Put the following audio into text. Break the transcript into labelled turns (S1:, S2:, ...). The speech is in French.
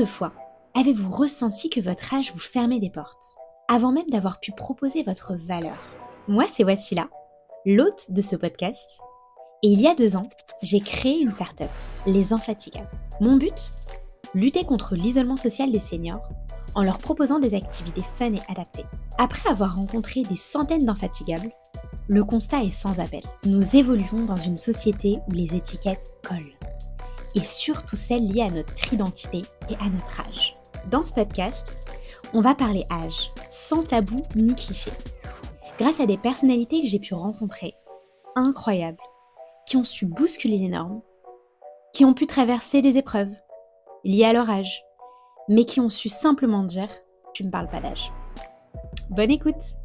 S1: de fois avez-vous ressenti que votre âge vous fermait des portes, avant même d'avoir pu proposer votre valeur? Moi, c'est Wassila, l'hôte de ce podcast. Et il y a deux ans, j'ai créé une start-up, Les Infatigables. Mon but? Lutter contre l'isolement social des seniors en leur proposant des activités fun et adaptées. Après avoir rencontré des centaines d'infatigables, le constat est sans appel. Nous évoluons dans une société où les étiquettes collent. Et surtout celles liées à notre identité et à notre âge. Dans ce podcast, on va parler âge, sans tabou ni cliché. Grâce à des personnalités que j'ai pu rencontrer, incroyables, qui ont su bousculer les normes, qui ont pu traverser des épreuves liées à leur âge, mais qui ont su simplement dire Tu me parles pas d'âge. Bonne écoute